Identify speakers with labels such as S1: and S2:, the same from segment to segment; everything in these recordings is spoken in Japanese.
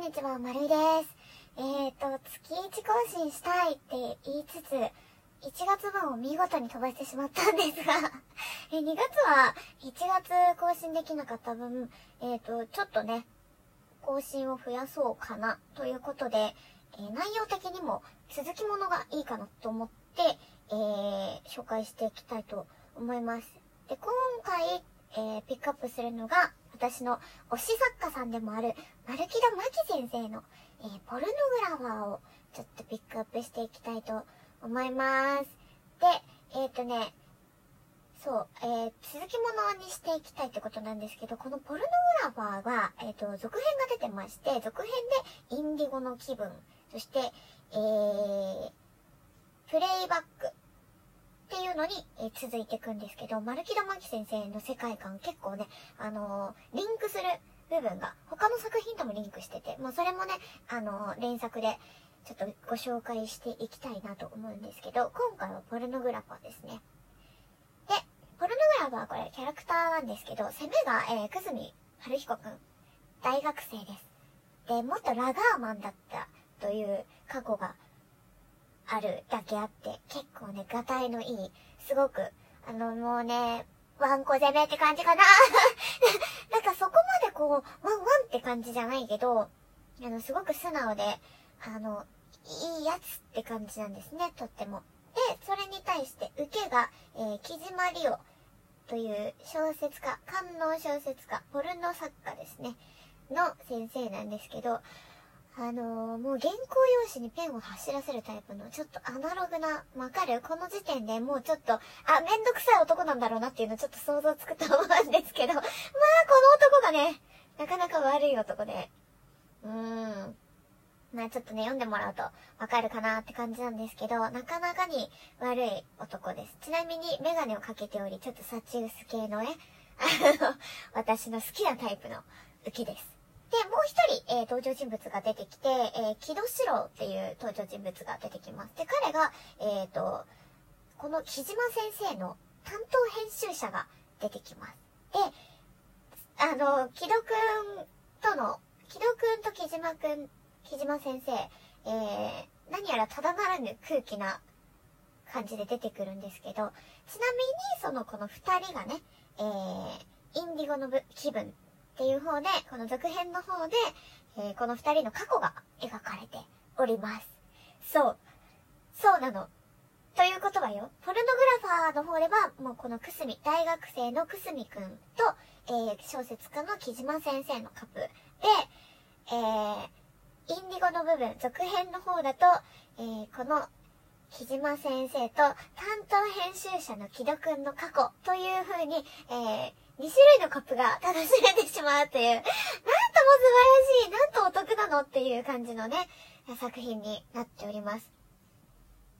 S1: んにちは、まるいです。えっ、ー、と、月1更新したいって言いつつ、1月分を見事に飛ばしてしまったんですが え2月は1月更新できなかった分、えっ、ー、と、ちょっとね、更新を増やそうかなということで、えー、内容的にも続きものがいいかなと思って、えー、紹介していきたいと思います。で、今回、えー、ピックアップするのが、私の推し作家さんでもある、丸木戸真希先生の、えー、ポルノグラファーをちょっとピックアップしていきたいと思います。で、えっ、ー、とね、そう、えー、続きものにしていきたいってことなんですけど、このポルノグラファーが、えっ、ー、と、続編が出てまして、続編でインディゴの気分、そして、えー、プレイバック、っていうのに、え、続いていくんですけど、丸木田真紀先生の世界観結構ね、あの、リンクする部分が他の作品ともリンクしてて、もうそれもね、あの、連作でちょっとご紹介していきたいなと思うんですけど、今回はポルノグラファーですね。で、ポルノグラファーこれキャラクターなんですけど、攻めが、えー、くずみ春彦くん、大学生です。で、もっとラガーマンだったという過去があるだけあって、結構ね、がたいのいい、すごく、あの、もうね、ワンコ攻めって感じかな なんかそこまでこう、ワンワンって感じじゃないけど、あの、すごく素直で、あの、いいやつって感じなんですね、とっても。で、それに対して、受けが、えー、木島リオという小説家、官能小説家、ポルノ作家ですね、の先生なんですけど、あのー、もう原稿用紙にペンを走らせるタイプの、ちょっとアナログな、わかる？この時点でもうちょっと、あ、めんどくさい男なんだろうなっていうのちょっと想像つくと思うんですけど、まあ、この男がね、なかなか悪い男で、うーん。まあちょっとね、読んでもらうとわかるかなって感じなんですけど、なかなかに悪い男です。ちなみにメガネをかけており、ちょっとサチウス系のね、あの、私の好きなタイプの浮きです。で、もう一人、えー、登場人物が出てきて、えー、木戸四郎っていう登場人物が出てきます。で、彼が、えっ、ー、と、この木島先生の担当編集者が出てきます。で、あの、木戸くんとの、木戸くんと木島くん、木島先生、えー、何やらただならぬ空気な感じで出てくるんですけど、ちなみに、その、この二人がね、えー、インディゴの気分っていう方で、この続編の方で、えー、この二人の過去が描かれております。そう。そうなの。ということはよ、ポルノグラファーの方では、もうこのくすみ、大学生のくすみくんと、えー、小説家の木島先生のカップで、えー、インディゴの部分、続編の方だと、えー、この木島先生と担当編集者の木戸くんの過去という風に、えー、2種類のカップが楽しめてしまうという、なんとも素晴らしい、なんとお得なのっていう感じのね、作品になっております。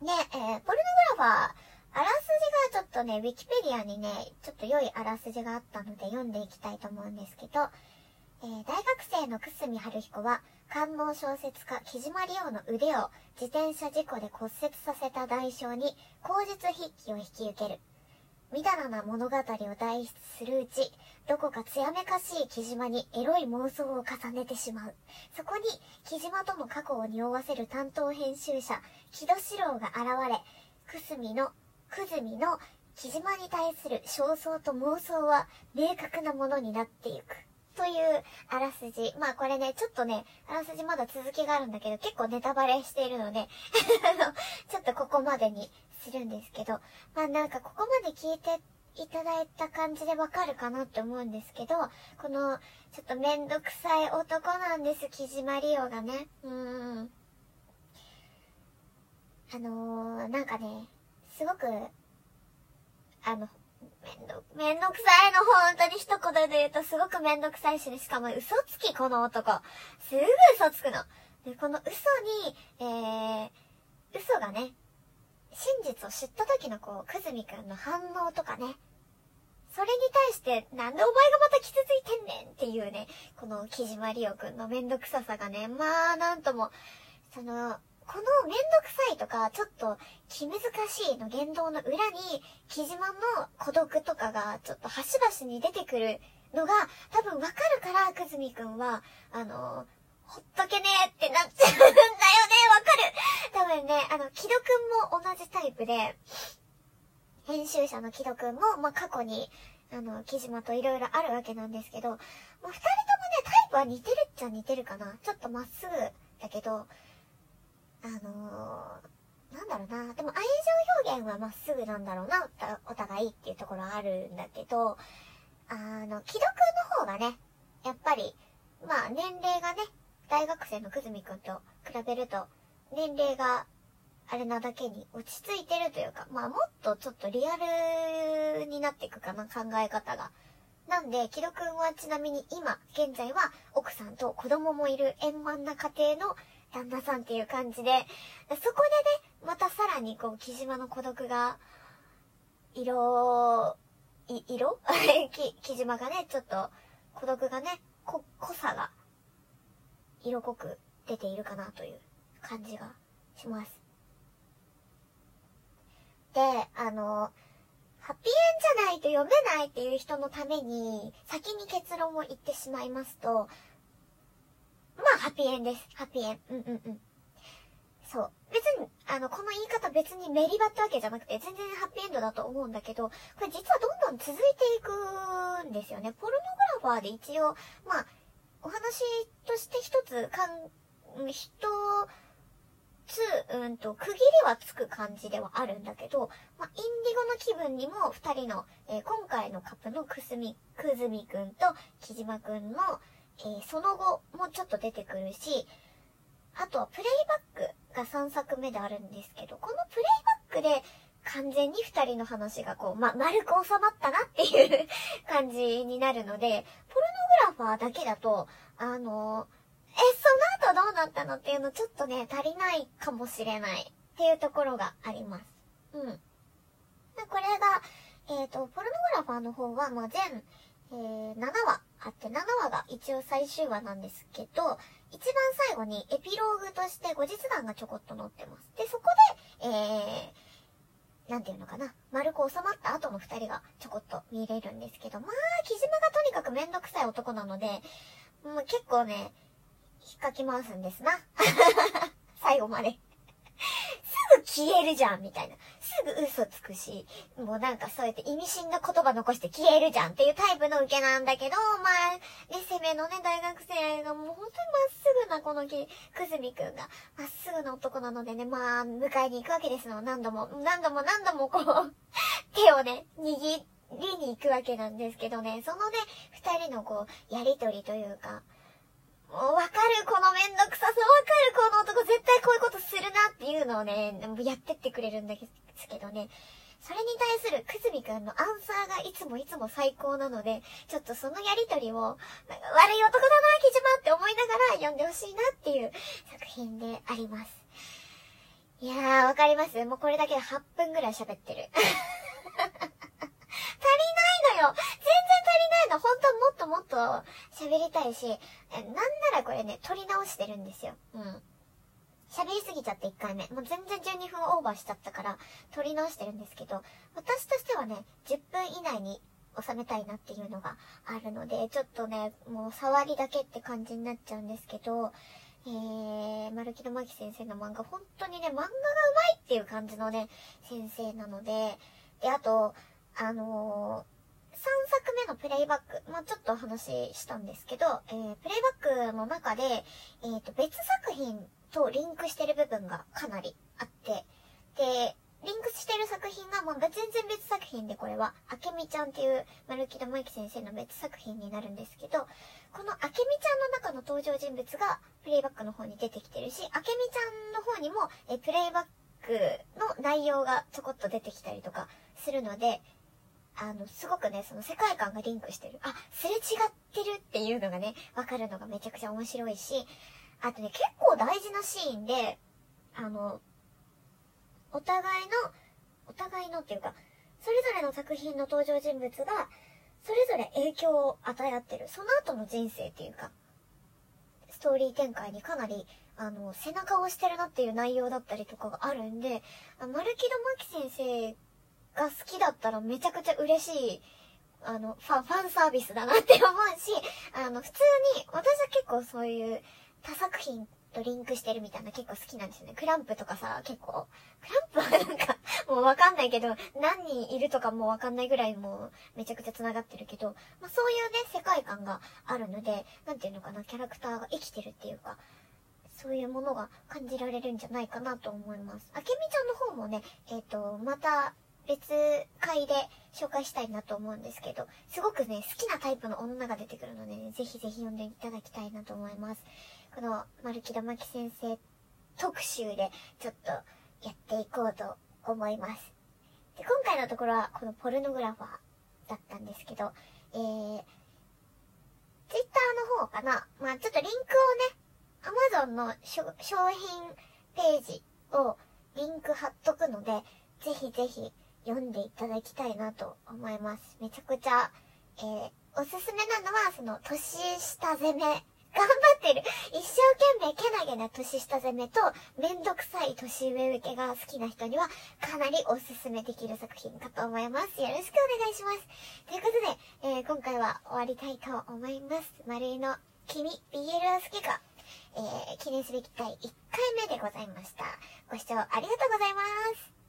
S1: で、えー、ポルノグラファー、あらすじがちょっとね、ウィキペディアにね、ちょっと良いあらすじがあったので読んでいきたいと思うんですけど、えー、大学生の久住春彦は、官能小説家木島理央の腕を自転車事故で骨折させた代償に口述筆記を引き受ける。みだらな物語を代筆するうち、どこか艶めかしい木島にエロい妄想を重ねてしまう。そこに、木島との過去を匂わせる担当編集者、木戸四郎が現れ、くすみの、くずみの木島に対する焦燥と妄想は明確なものになっていく。というあらすじ。まあこれね、ちょっとね、あらすじまだ続きがあるんだけど、結構ネタバレしているので ちょっとここまでにするんですけど、まあなんかここまで聞いていただいた感じでわかるかなって思うんですけど、この、ちょっとめんどくさい男なんです、木島リオがね。うーん。あのー、なんかね、すごく、あの、めんど、めんどくさいの、本当に一言で言うとすごくめんどくさいしね、しかも嘘つき、この男。すぐ嘘つくの。で、この嘘に、えー、嘘がね、真実を知った時のこう、くずみくんの反応とかね。それに対して、なんでお前がまた傷ついてんねんっていうね、この木島りおくんのめんどくささがね、まあ、なんとも、その、このめんどくさいとか、ちょっと気難しいの言動の裏に、木島の孤独とかがちょっと端々に出てくるのが、多分わかるから、くずみくんは、あの、ほっとけねえってなっちゃうんだよね、わかる。多分ね、あの、木戸くんも同じタイプで、編集者の木戸くんも、まあ、過去に、あの、木島といろいろあるわけなんですけど、まあ、二人ともね、タイプは似てるっちゃ似てるかな。ちょっとまっすぐだけど、あのー、なんだろうな。でも愛情表現はまっすぐなんだろうな、お互いっていうところあるんだけど、あの、木戸くんの方がね、やっぱり、まあ年齢がね、大学生のくずみくんと比べると、年齢があれなだけに落ち着いてるというか、まあもっとちょっとリアルになっていくかな、考え方が。なんで、木戸くんはちなみに今、現在は奥さんと子供もいる円満な家庭の旦那さんっていう感じで、そこでね、またさらにこう、木島の孤独が、色、い、色？木、木島がね、ちょっと、孤独がね、こ、濃さが、色濃く出ているかなという感じがします。で、あの、ハッピーエンじゃないと読めないっていう人のために、先に結論を言ってしまいますと、まあ、ハッピーエンです。ハッピーエン。うんうんうん。そう。別に、あの、この言い方別にメリバってわけじゃなくて、全然ハッピーエンドだと思うんだけど、これ実はどんどん続いていくんですよね。ポルノグラファーで一応、まあ、お話として一つ、かん、人、つ、うんと、区切りはつく感じではあるんだけど、まあ、インディゴの気分にも二人の、えー、今回のカップのくすみ、くずみくんと木島くんの、えー、その後もちょっと出てくるし、あとはプレイバックが3作目であるんですけど、このプレイバックで完全に二人の話がこう、ま、丸く収まったなっていう 感じになるので、ポルノグラファーだけだと、あのーえ、その後どうなったのっていうのちょっとね、足りないかもしれないっていうところがあります。うん。でこれが、えっ、ー、と、ポルノグラファーの方は、まあ、全、えー、7話あって、7話が一応最終話なんですけど、一番最後にエピローグとして後日談がちょこっと載ってます。で、そこで、えー、なんていうのかな。丸く収まった後の二人がちょこっと見れるんですけど、まあ、木島がとにかくめんどくさい男なので、もう結構ね、引っかき回すんですな。最後まで。すぐ消えるじゃん、みたいな。すぐ嘘つくし、もうなんかそうやって意味深な言葉残して消えるじゃんっていうタイプの受けなんだけど、まあ、ね、攻めのね、大学生のもう本当にまっすぐなこのき、くずみくんが、まっすぐな男なのでね、まあ、迎えに行くわけですの。何度も、何度も何度もこう、手をね、握りに行くわけなんですけどね、そのね、二人のこう、やりとりというか、わかる、このめんどくささ、わかる、この男、絶対こういうことするなっていうのをね、やってってくれるんですけどね。それに対するくずみくんのアンサーがいつもいつも最高なので、ちょっとそのやりとりを、悪い男だな、木島って思いながら読んでほしいなっていう作品であります。いやー、わかりますもうこれだけで8分ぐらい喋ってる。足りないのよ本当はもっともっと喋りたいし、なんならこれね、撮り直してるんですよ。うん。喋りすぎちゃって1回目。もう全然12分オーバーしちゃったから、撮り直してるんですけど、私としてはね、10分以内に収めたいなっていうのがあるので、ちょっとね、もう触りだけって感じになっちゃうんですけど、えー、丸木の巻先生の漫画、本当にね、漫画が上手いっていう感じのね、先生なので、で、あと、あのー、3作目のプレイバック、まあ、ちょっとお話ししたんですけど、えー、プレイバックの中で、えっ、ー、と、別作品とリンクしてる部分がかなりあって、で、リンクしてる作品が、まあ、全然別作品でこれは、あけみちゃんっていう丸木智之先生の別作品になるんですけど、このあけみちゃんの中の登場人物がプレイバックの方に出てきてるし、あけみちゃんの方にも、えプレイバックの内容がちょこっと出てきたりとかするので、あの、すごくね、その世界観がリンクしてる。あ、すれ違ってるっていうのがね、わかるのがめちゃくちゃ面白いし、あとね、結構大事なシーンで、あの、お互いの、お互いのっていうか、それぞれの作品の登場人物が、それぞれ影響を与え合ってる。その後の人生っていうか、ストーリー展開にかなり、あの、背中を押してるなっていう内容だったりとかがあるんで、丸木戸真希先生が好きだったらめちゃくちゃ嬉しい、あの、ファン、ファンサービスだなって思うし、あの、普通に、私は結構そういう、他作品とリンクしてるみたいな結構好きなんですよね。クランプとかさ、結構、クランプはなんか、もうわかんないけど、何人いるとかもわかんないぐらいもうめちゃくちゃ繋がってるけど、まあそういうね、世界観があるので、なんていうのかな、キャラクターが生きてるっていうか、そういうものが感じられるんじゃないかなと思います。あけみちゃんの方もね、えっ、ー、と、また別回で紹介したいなと思うんですけど、すごくね、好きなタイプの女が出てくるので、ね、ぜひぜひ読んでいただきたいなと思います。この、丸木玉木先生特集でちょっとやっていこうと思います。で、今回のところはこのポルノグラファーだったんですけど、えー、ツイッターの方かなまあちょっとリンクをね、Amazon の商品ページをリンク貼っとくので、ぜひぜひ読んでいただきたいなと思います。めちゃくちゃ、えー、おすすめなのは、その、年下攻め。頑張ってる。一生懸命けなげな年下攻めと、めんどくさい年上受けが好きな人には、かなりおすすめできる作品かと思います。よろしくお願いします。ということで、えー、今回は終わりたいと思います。丸井の君、BL は好きかえー、記念すべき第1回目でございました。ご視聴ありがとうございます。